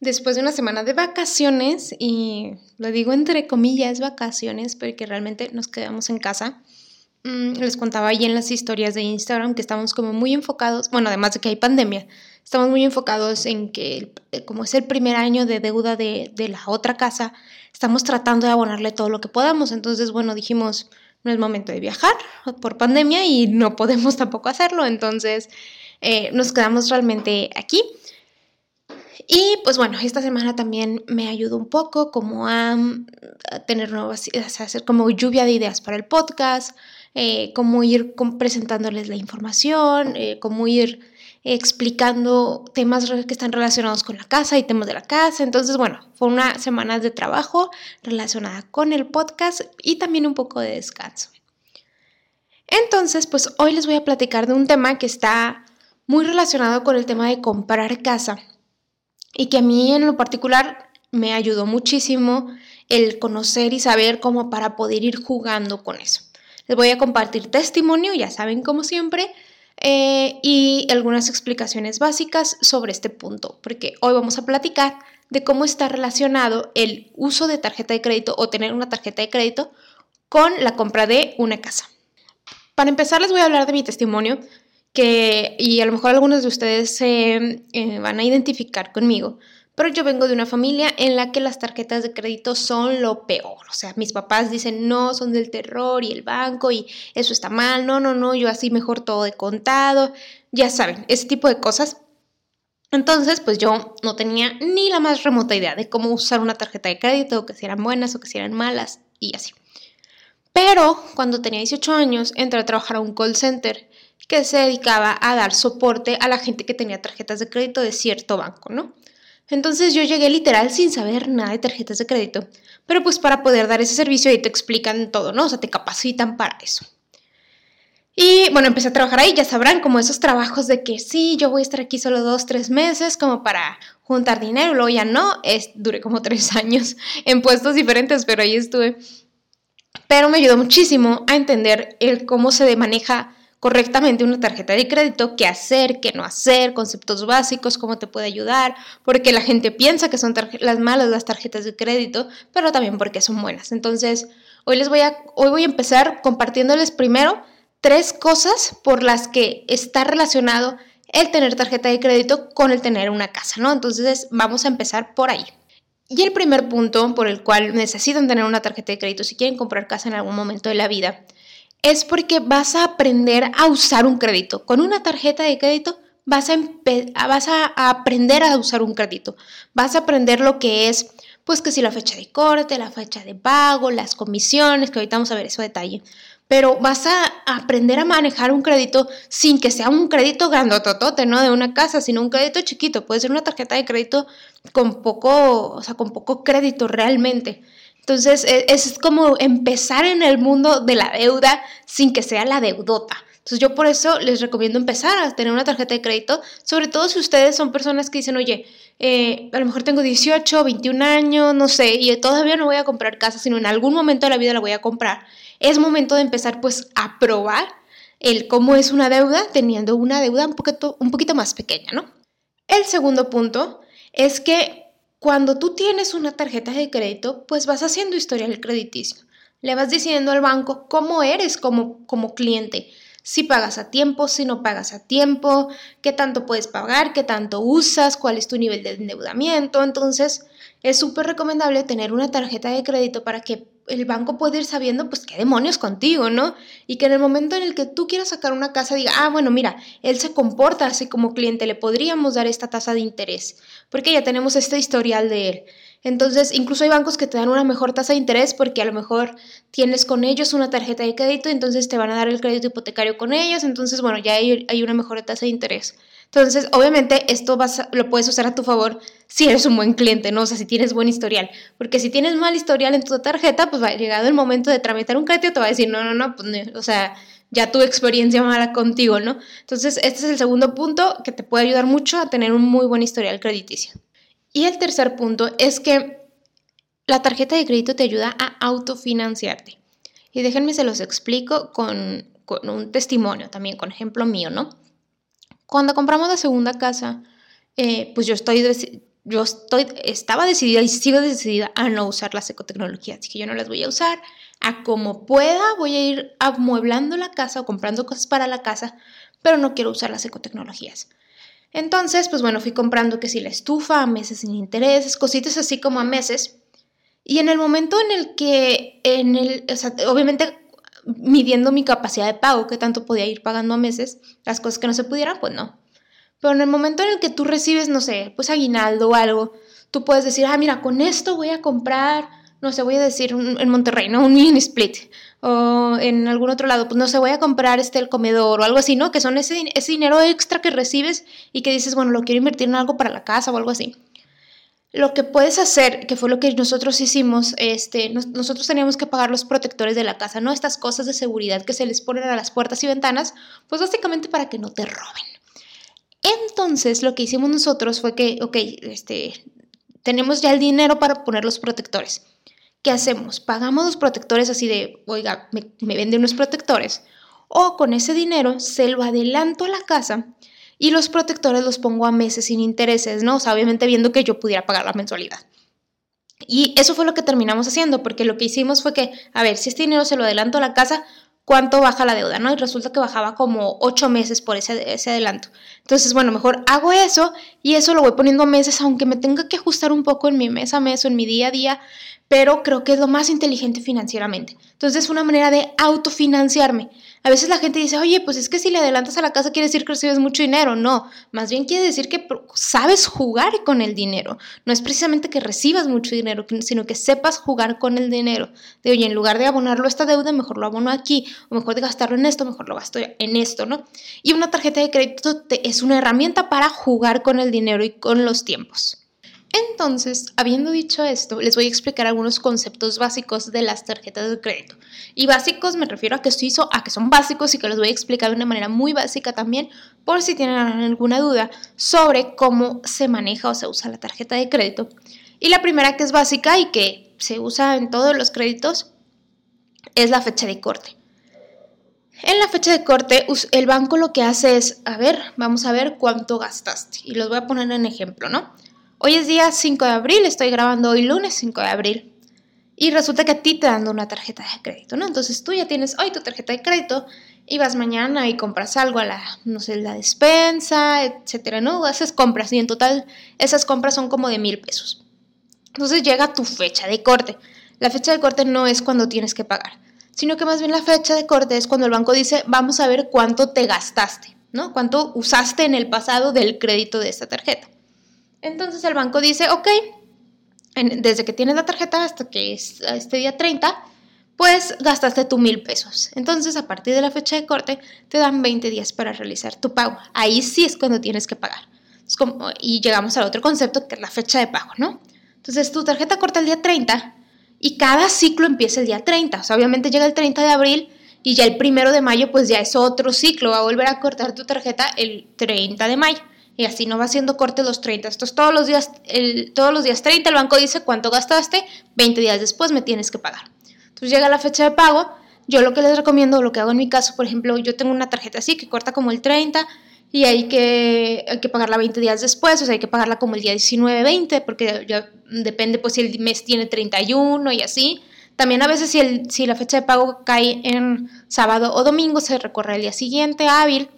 después de una semana de vacaciones, y lo digo entre comillas vacaciones, porque realmente nos quedamos en casa. Mm, les contaba ahí en las historias de Instagram que estamos como muy enfocados, bueno, además de que hay pandemia, estamos muy enfocados en que eh, como es el primer año de deuda de, de la otra casa, estamos tratando de abonarle todo lo que podamos. Entonces, bueno, dijimos, no es momento de viajar por pandemia y no podemos tampoco hacerlo. Entonces, eh, nos quedamos realmente aquí. Y pues bueno, esta semana también me ayudó un poco como a, tener nuevas, ideas, a hacer como lluvia de ideas para el podcast, eh, como ir presentándoles la información, eh, como ir explicando temas que están relacionados con la casa y temas de la casa. Entonces, bueno, fue una semana de trabajo relacionada con el podcast y también un poco de descanso. Entonces, pues hoy les voy a platicar de un tema que está muy relacionado con el tema de comprar casa y que a mí en lo particular me ayudó muchísimo el conocer y saber cómo para poder ir jugando con eso. Les voy a compartir testimonio, ya saben como siempre, eh, y algunas explicaciones básicas sobre este punto, porque hoy vamos a platicar de cómo está relacionado el uso de tarjeta de crédito o tener una tarjeta de crédito con la compra de una casa. Para empezar les voy a hablar de mi testimonio que, y a lo mejor algunos de ustedes se eh, van a identificar conmigo, pero yo vengo de una familia en la que las tarjetas de crédito son lo peor. O sea, mis papás dicen, no, son del terror y el banco y eso está mal, no, no, no, yo así mejor todo de contado, ya saben, ese tipo de cosas. Entonces, pues yo no tenía ni la más remota idea de cómo usar una tarjeta de crédito, que si eran buenas o que si eran malas y así. Pero cuando tenía 18 años, entré a trabajar a un call center que se dedicaba a dar soporte a la gente que tenía tarjetas de crédito de cierto banco, ¿no? Entonces yo llegué literal sin saber nada de tarjetas de crédito, pero pues para poder dar ese servicio ahí te explican todo, ¿no? O sea, te capacitan para eso. Y bueno, empecé a trabajar ahí, ya sabrán, como esos trabajos de que sí, yo voy a estar aquí solo dos, tres meses, como para juntar dinero, luego ya no, es, duré como tres años en puestos diferentes, pero ahí estuve. Pero me ayudó muchísimo a entender el cómo se maneja correctamente una tarjeta de crédito, qué hacer, qué no hacer, conceptos básicos, cómo te puede ayudar, porque la gente piensa que son las malas las tarjetas de crédito, pero también porque son buenas. Entonces, hoy les voy a hoy voy a empezar compartiéndoles primero tres cosas por las que está relacionado el tener tarjeta de crédito con el tener una casa, ¿no? Entonces, vamos a empezar por ahí. Y el primer punto por el cual necesitan tener una tarjeta de crédito si quieren comprar casa en algún momento de la vida es porque vas a aprender a usar un crédito. Con una tarjeta de crédito vas a, vas a aprender a usar un crédito. Vas a aprender lo que es, pues que si la fecha de corte, la fecha de pago, las comisiones, que ahorita vamos a ver eso detalle. Pero vas a aprender a manejar un crédito sin que sea un crédito grandototote, ¿no? De una casa, sino un crédito chiquito. Puede ser una tarjeta de crédito con poco, o sea, con poco crédito realmente. Entonces, e, es como empezar en el mundo de la deuda sin que sea la deudota. Entonces, yo por eso les recomiendo empezar a tener una tarjeta de crédito, sobre todo si ustedes son personas que dicen, oye, eh, a lo mejor tengo 18, 21 años, no sé, y todavía no voy a comprar casa, sino en algún momento de la vida la voy a comprar. Es momento de empezar pues a probar el cómo es una deuda teniendo una deuda un poquito, un poquito más pequeña, ¿no? El segundo punto es que cuando tú tienes una tarjeta de crédito, pues vas haciendo historial crediticio. Le vas diciendo al banco cómo eres como, como cliente. Si pagas a tiempo, si no pagas a tiempo, qué tanto puedes pagar, qué tanto usas, cuál es tu nivel de endeudamiento. Entonces, es súper recomendable tener una tarjeta de crédito para que el banco pueda ir sabiendo, pues, qué demonios contigo, ¿no? Y que en el momento en el que tú quieras sacar una casa, diga, ah, bueno, mira, él se comporta así como cliente, le podríamos dar esta tasa de interés, porque ya tenemos este historial de él. Entonces, incluso hay bancos que te dan una mejor tasa de interés porque a lo mejor tienes con ellos una tarjeta de crédito, entonces te van a dar el crédito hipotecario con ellos, entonces, bueno, ya hay una mejor tasa de interés. Entonces, obviamente, esto vas lo puedes usar a tu favor si eres un buen cliente, ¿no? O sea, si tienes buen historial. Porque si tienes mal historial en tu tarjeta, pues va llegado el momento de tramitar un crédito, te va a decir, no, no, no, pues, o sea, ya tu experiencia mala contigo, ¿no? Entonces, este es el segundo punto que te puede ayudar mucho a tener un muy buen historial crediticio. Y el tercer punto es que la tarjeta de crédito te ayuda a autofinanciarte. Y déjenme se los explico con, con un testimonio también, con ejemplo mío, ¿no? Cuando compramos la segunda casa, eh, pues yo estoy, yo estoy, estaba decidida y sigo decidida a no usar las ecotecnologías, así que yo no las voy a usar. A como pueda voy a ir amueblando la casa o comprando cosas para la casa, pero no quiero usar las ecotecnologías. Entonces, pues bueno, fui comprando que si la estufa a meses sin intereses, cositas así como a meses. Y en el momento en el que, en el, obviamente midiendo mi capacidad de pago, que tanto podía ir pagando a meses, las cosas que no se pudieran, pues no. Pero en el momento en el que tú recibes, no sé, pues aguinaldo o algo, tú puedes decir, ah, mira, con esto voy a comprar, no sé, voy a decir en Monterrey, ¿no? Un mini split. O en algún otro lado, pues no sé, voy a comprar este el comedor o algo así, ¿no? Que son ese, ese dinero extra que recibes y que dices, bueno, lo quiero invertir en algo para la casa o algo así. Lo que puedes hacer, que fue lo que nosotros hicimos, este, nosotros teníamos que pagar los protectores de la casa, ¿no? Estas cosas de seguridad que se les ponen a las puertas y ventanas, pues básicamente para que no te roben. Entonces, lo que hicimos nosotros fue que, ok, este, tenemos ya el dinero para poner los protectores. ¿Qué hacemos? Pagamos los protectores así de, oiga, me, me venden unos protectores. O con ese dinero se lo adelanto a la casa y los protectores los pongo a meses sin intereses, ¿no? O sea, obviamente viendo que yo pudiera pagar la mensualidad. Y eso fue lo que terminamos haciendo, porque lo que hicimos fue que, a ver, si este dinero se lo adelanto a la casa, ¿cuánto baja la deuda? ¿no? Y resulta que bajaba como ocho meses por ese, ese adelanto. Entonces, bueno, mejor hago eso y eso lo voy poniendo a meses, aunque me tenga que ajustar un poco en mi mes a mes o en mi día a día, pero creo que es lo más inteligente financieramente. Entonces es una manera de autofinanciarme. A veces la gente dice, oye, pues es que si le adelantas a la casa quiere decir que recibes mucho dinero. No, más bien quiere decir que sabes jugar con el dinero. No es precisamente que recibas mucho dinero, sino que sepas jugar con el dinero. De, oye, en lugar de abonarlo a esta deuda, mejor lo abono aquí, o mejor de gastarlo en esto, mejor lo gasto en esto, ¿no? Y una tarjeta de crédito es una herramienta para jugar con el dinero y con los tiempos. Entonces, habiendo dicho esto, les voy a explicar algunos conceptos básicos de las tarjetas de crédito. Y básicos me refiero a que hizo, a que son básicos y que los voy a explicar de una manera muy básica también, por si tienen alguna duda sobre cómo se maneja o se usa la tarjeta de crédito. Y la primera que es básica y que se usa en todos los créditos es la fecha de corte. En la fecha de corte, el banco lo que hace es, a ver, vamos a ver cuánto gastaste. Y los voy a poner en ejemplo, ¿no? Hoy es día 5 de abril, estoy grabando hoy lunes 5 de abril. Y resulta que a ti te dan una tarjeta de crédito, ¿no? Entonces tú ya tienes hoy tu tarjeta de crédito y vas mañana y compras algo a la, no sé, la despensa, etcétera, ¿no? Haces compras y en total esas compras son como de mil pesos. Entonces llega tu fecha de corte. La fecha de corte no es cuando tienes que pagar, sino que más bien la fecha de corte es cuando el banco dice, vamos a ver cuánto te gastaste, ¿no? Cuánto usaste en el pasado del crédito de esta tarjeta. Entonces el banco dice, ok, desde que tienes la tarjeta hasta que es este día 30, pues gastaste tu mil pesos. Entonces, a partir de la fecha de corte, te dan 20 días para realizar tu pago. Ahí sí es cuando tienes que pagar. y llegamos al otro concepto, que es la fecha de pago, ¿no? Entonces, tu tarjeta corta el día 30 y cada ciclo empieza el día 30. O sea, obviamente llega el 30 de abril y ya el primero de mayo, pues ya es otro ciclo. Va a volver a cortar tu tarjeta el 30 de mayo y así no va haciendo corte los 30. Entonces todos los días, todos los días 30 el banco dice cuánto gastaste, 20 días después me tienes que pagar. Entonces llega la fecha de pago, yo lo que les recomiendo, lo que hago en mi caso, por ejemplo, yo tengo una tarjeta así que corta como el 30 y hay que, hay que pagarla 20 días después, o sea, hay que pagarla como el día 19, 20, porque ya depende pues si el mes tiene 31 y así. También a veces si, el, si la fecha de pago cae en sábado o domingo, se recorre el día siguiente hábil.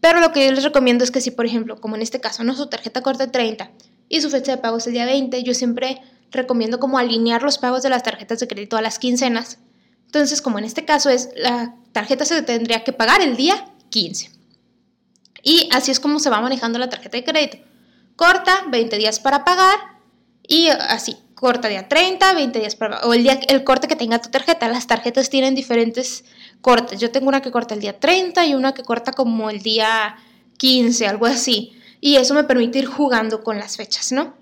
Pero lo que yo les recomiendo es que si, por ejemplo, como en este caso, no su tarjeta corta 30 y su fecha de pago es el día 20, yo siempre recomiendo como alinear los pagos de las tarjetas de crédito a las quincenas. Entonces, como en este caso es, la tarjeta se tendría que pagar el día 15. Y así es como se va manejando la tarjeta de crédito. Corta, 20 días para pagar y así, corta día 30, 20 días para o el día el corte que tenga tu tarjeta. Las tarjetas tienen diferentes cortes. Yo tengo una que corta el día 30 y una que corta como el día 15, algo así. Y eso me permite ir jugando con las fechas, ¿no?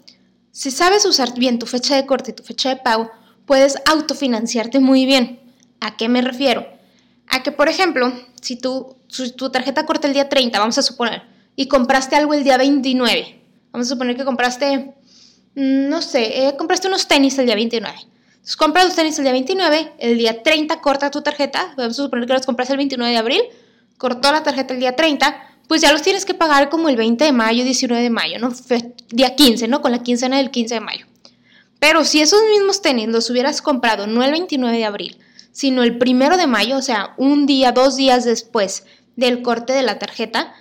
Si sabes usar bien tu fecha de corte y tu fecha de pago, puedes autofinanciarte muy bien. ¿A qué me refiero? A que, por ejemplo, si tu, tu tarjeta corta el día 30, vamos a suponer, y compraste algo el día 29, vamos a suponer que compraste, mm, no sé, eh, compraste unos tenis el día 29. Entonces compras los tenis el día 29, el día 30 corta tu tarjeta, vamos a suponer que los compraste el 29 de abril, cortó la tarjeta el día 30, pues ya los tienes que pagar como el 20 de mayo, 19 de mayo, ¿no? Día 15, ¿no? Con la quincena del 15 de mayo. Pero si esos mismos tenis los hubieras comprado no el 29 de abril, sino el 1 de mayo, o sea, un día, dos días después del corte de la tarjeta,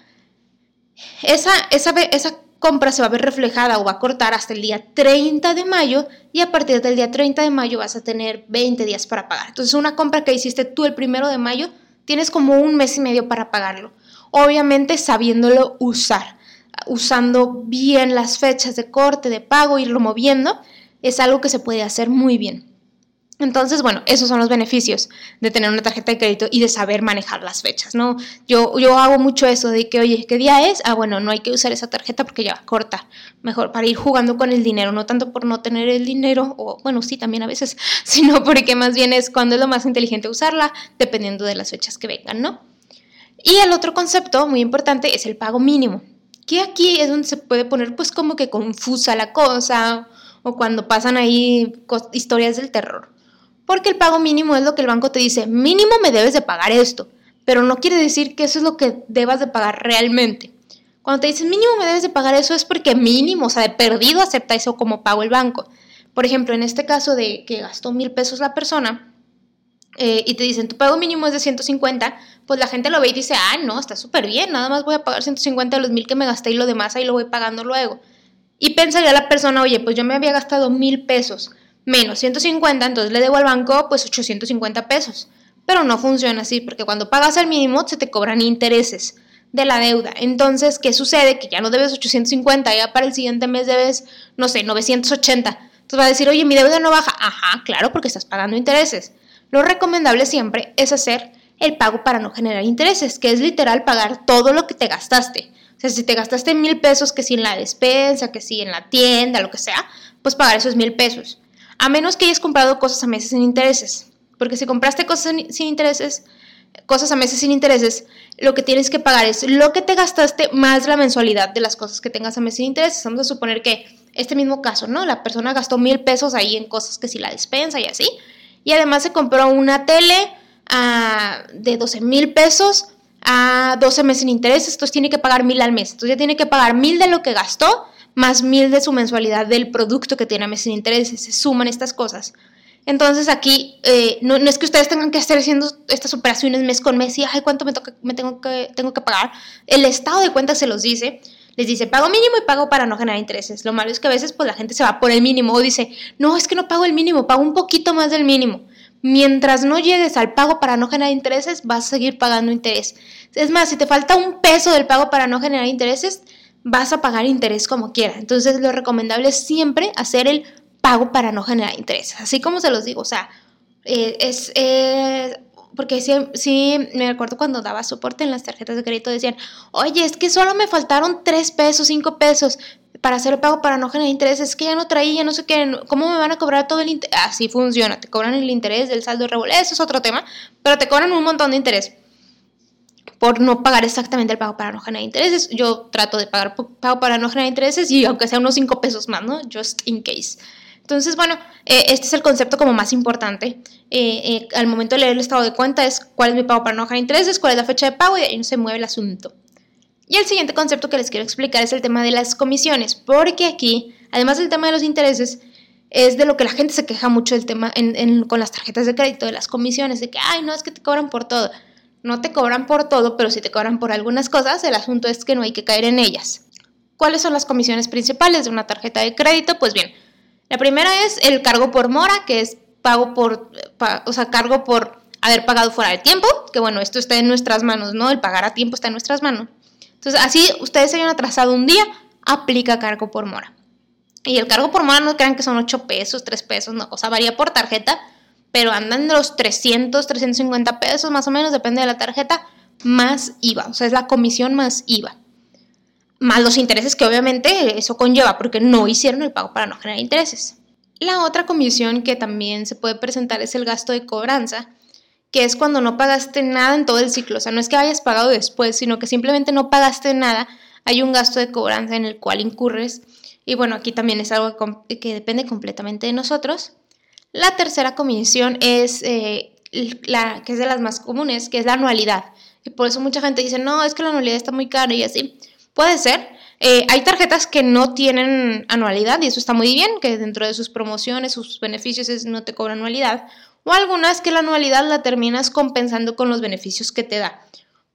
esa, esa, esa compra se va a ver reflejada o va a cortar hasta el día 30 de mayo y a partir del día 30 de mayo vas a tener 20 días para pagar. Entonces una compra que hiciste tú el 1 de mayo, tienes como un mes y medio para pagarlo obviamente sabiéndolo usar, usando bien las fechas de corte, de pago, irlo moviendo, es algo que se puede hacer muy bien. Entonces, bueno, esos son los beneficios de tener una tarjeta de crédito y de saber manejar las fechas, ¿no? Yo, yo hago mucho eso de que, oye, ¿qué día es? Ah, bueno, no hay que usar esa tarjeta porque ya va corta. Mejor para ir jugando con el dinero, no tanto por no tener el dinero, o bueno, sí, también a veces, sino porque más bien es cuando es lo más inteligente usarla, dependiendo de las fechas que vengan, ¿no? Y el otro concepto muy importante es el pago mínimo, que aquí es donde se puede poner pues como que confusa la cosa o cuando pasan ahí historias del terror. Porque el pago mínimo es lo que el banco te dice, mínimo me debes de pagar esto, pero no quiere decir que eso es lo que debas de pagar realmente. Cuando te dicen mínimo me debes de pagar eso es porque mínimo, o sea, de perdido acepta eso como pago el banco. Por ejemplo, en este caso de que gastó mil pesos la persona, eh, y te dicen tu pago mínimo es de 150, pues la gente lo ve y dice, ah, no, está súper bien, nada más voy a pagar 150 de los mil que me gasté y lo demás ahí lo voy pagando luego. Y pensaría la persona, oye, pues yo me había gastado mil pesos menos 150, entonces le debo al banco pues 850 pesos. Pero no funciona así, porque cuando pagas el mínimo se te cobran intereses de la deuda. Entonces, ¿qué sucede? Que ya no debes 850, ya para el siguiente mes debes, no sé, 980. Entonces va a decir, oye, mi deuda no baja. Ajá, claro, porque estás pagando intereses. Lo recomendable siempre es hacer el pago para no generar intereses, que es literal pagar todo lo que te gastaste. O sea, si te gastaste mil pesos, que si en la despensa, que si en la tienda, lo que sea, pues pagar esos mil pesos. A menos que hayas comprado cosas a meses sin intereses. Porque si compraste cosas sin intereses, cosas a meses sin intereses, lo que tienes que pagar es lo que te gastaste más la mensualidad de las cosas que tengas a meses sin intereses. Vamos a suponer que este mismo caso, ¿no? La persona gastó mil pesos ahí en cosas que si la despensa y así. Y además se compró una tele ah, de 12 mil pesos a 12 meses sin intereses, entonces tiene que pagar mil al mes. Entonces ya tiene que pagar mil de lo que gastó más mil de su mensualidad del producto que tiene a meses sin intereses. Se suman estas cosas. Entonces aquí eh, no, es que ustedes tengan que estar haciendo estas operaciones mes con mes y, ay, ¿cuánto me, toca, me tengo, que, tengo que pagar? El estado de cuentas se los dice. Les dice, pago mínimo y pago para no generar intereses. Lo malo es que a veces pues la gente se va por el mínimo o dice, no, es que no pago el mínimo, pago un poquito más del mínimo. Mientras no llegues al pago para no generar intereses, vas a seguir pagando interés. Es más, si te falta un peso del pago para no generar intereses, vas a pagar interés como quiera. Entonces, lo recomendable es siempre hacer el pago para no generar intereses. Así como se los digo, o sea, eh, es, eh, porque sí, sí, me acuerdo cuando daba soporte en las tarjetas de crédito, decían, oye, es que solo me faltaron 3 pesos, 5 pesos para hacer el pago para no generar intereses, es que ya no traía, no sé qué, ¿cómo me van a cobrar todo el interés? Así funciona, te cobran el interés del saldo de revolver, eso es otro tema, pero te cobran un montón de interés por no pagar exactamente el pago para no generar intereses. Yo trato de pagar pago para no generar intereses y aunque sea unos 5 pesos más, ¿no? Just in case. Entonces, bueno, eh, este es el concepto como más importante. Eh, eh, al momento de leer el estado de cuenta es cuál es mi pago para no generar intereses, cuál es la fecha de pago y ahí no se mueve el asunto. Y el siguiente concepto que les quiero explicar es el tema de las comisiones, porque aquí, además del tema de los intereses, es de lo que la gente se queja mucho del tema con las tarjetas de crédito, de las comisiones, de que, ay, no, es que te cobran por todo. No te cobran por todo, pero si te cobran por algunas cosas, el asunto es que no hay que caer en ellas. ¿Cuáles son las comisiones principales de una tarjeta de crédito? Pues bien, la primera es el cargo por mora, que es pago por, o sea, cargo por haber pagado fuera de tiempo, que bueno, esto está en nuestras manos, ¿no? El pagar a tiempo está en nuestras manos. Entonces, así ustedes se hayan atrasado un día, aplica cargo por mora. Y el cargo por mora no crean que son 8 pesos, 3 pesos, no, o sea, varía por tarjeta, pero andan de los 300, 350 pesos más o menos, depende de la tarjeta, más IVA, o sea, es la comisión más IVA. más los intereses que obviamente eso conlleva porque no hicieron el pago para no generar intereses. La otra comisión que también se puede presentar es el gasto de cobranza, que es cuando no pagaste nada en todo el ciclo. O sea, no es que hayas pagado después, sino que simplemente no pagaste nada. Hay un gasto de cobranza en el cual incurres. Y bueno, aquí también es algo que depende completamente de nosotros. La tercera comisión es eh, la que es de las más comunes, que es la anualidad. Y por eso mucha gente dice, no, es que la anualidad está muy cara y así. Puede ser. Eh, hay tarjetas que no tienen anualidad y eso está muy bien, que dentro de sus promociones, sus beneficios no te cobra anualidad. O algunas que la anualidad la terminas compensando con los beneficios que te da.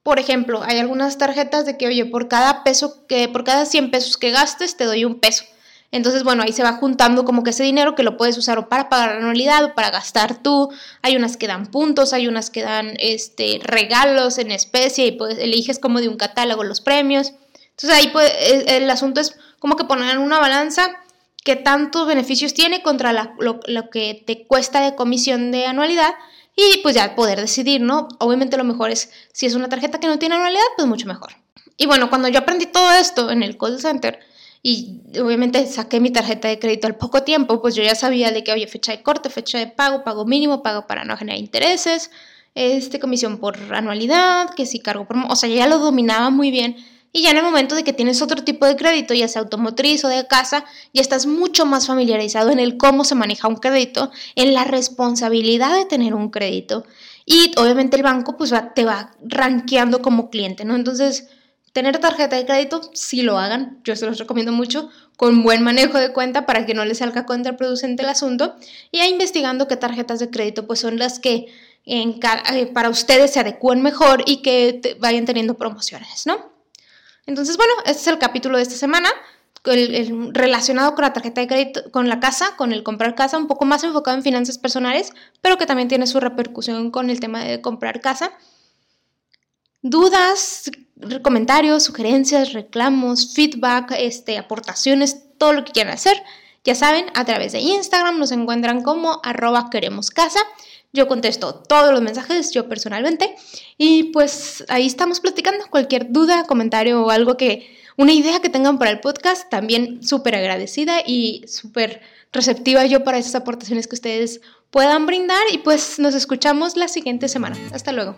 Por ejemplo, hay algunas tarjetas de que, oye, por cada peso que, por cada 100 pesos que gastes, te doy un peso. Entonces, bueno, ahí se va juntando como que ese dinero que lo puedes usar o para pagar anualidad o para gastar tú. Hay unas que dan puntos, hay unas que dan este, regalos en especie y pues eliges como de un catálogo los premios. Entonces ahí pues, el asunto es como que poner en una balanza qué tantos beneficios tiene contra lo, lo, que te cuesta de comisión de anualidad y pues ya poder decidir, ¿no? Obviamente lo mejor es, si es una tarjeta que no tiene anualidad, pues mucho mejor. Y bueno, cuando yo aprendí todo esto en el call center, y obviamente saqué mi tarjeta de crédito al poco tiempo, pues yo ya sabía de que, oye, fecha de corte, fecha de pago, pago mínimo, pago para no generar intereses, este, comisión por anualidad, que si cargo por... O sea, ya lo dominaba muy bien. Y ya en el momento de que tienes otro tipo de crédito, ya sea automotriz o de casa, ya estás mucho más familiarizado en el cómo se maneja un crédito, en la responsabilidad de tener un crédito. Y obviamente el banco pues te va rankeando como cliente, ¿no? Entonces Tener tarjeta de crédito, sí lo hagan, yo se los recomiendo mucho, con buen manejo de cuenta para que no les salga contraproducente el asunto y investigando qué tarjetas de crédito pues son las que en, eh, para ustedes se adecúen mejor y que vayan teniendo promociones, ¿no? Entonces, bueno, este es el capítulo de esta semana. relacionado con la tarjeta de crédito, con la casa, con el comprar casa, un poco más enfocado en finanzas personales, pero que también tiene su repercusión con el tema de comprar casa. Dudas, comentarios, sugerencias, reclamos, feedback, este, aportaciones, todo lo que quieran hacer. Ya saben, a través de Instagram nos encuentran como arroba queremos casa. Yo contesto todos los mensajes, yo personalmente. Y pues ahí estamos platicando. Cualquier duda, comentario o algo que, una idea que tengan para el podcast, también súper agradecida y súper receptiva yo para esas aportaciones que ustedes puedan brindar. Y pues nos escuchamos la siguiente semana. Hasta luego.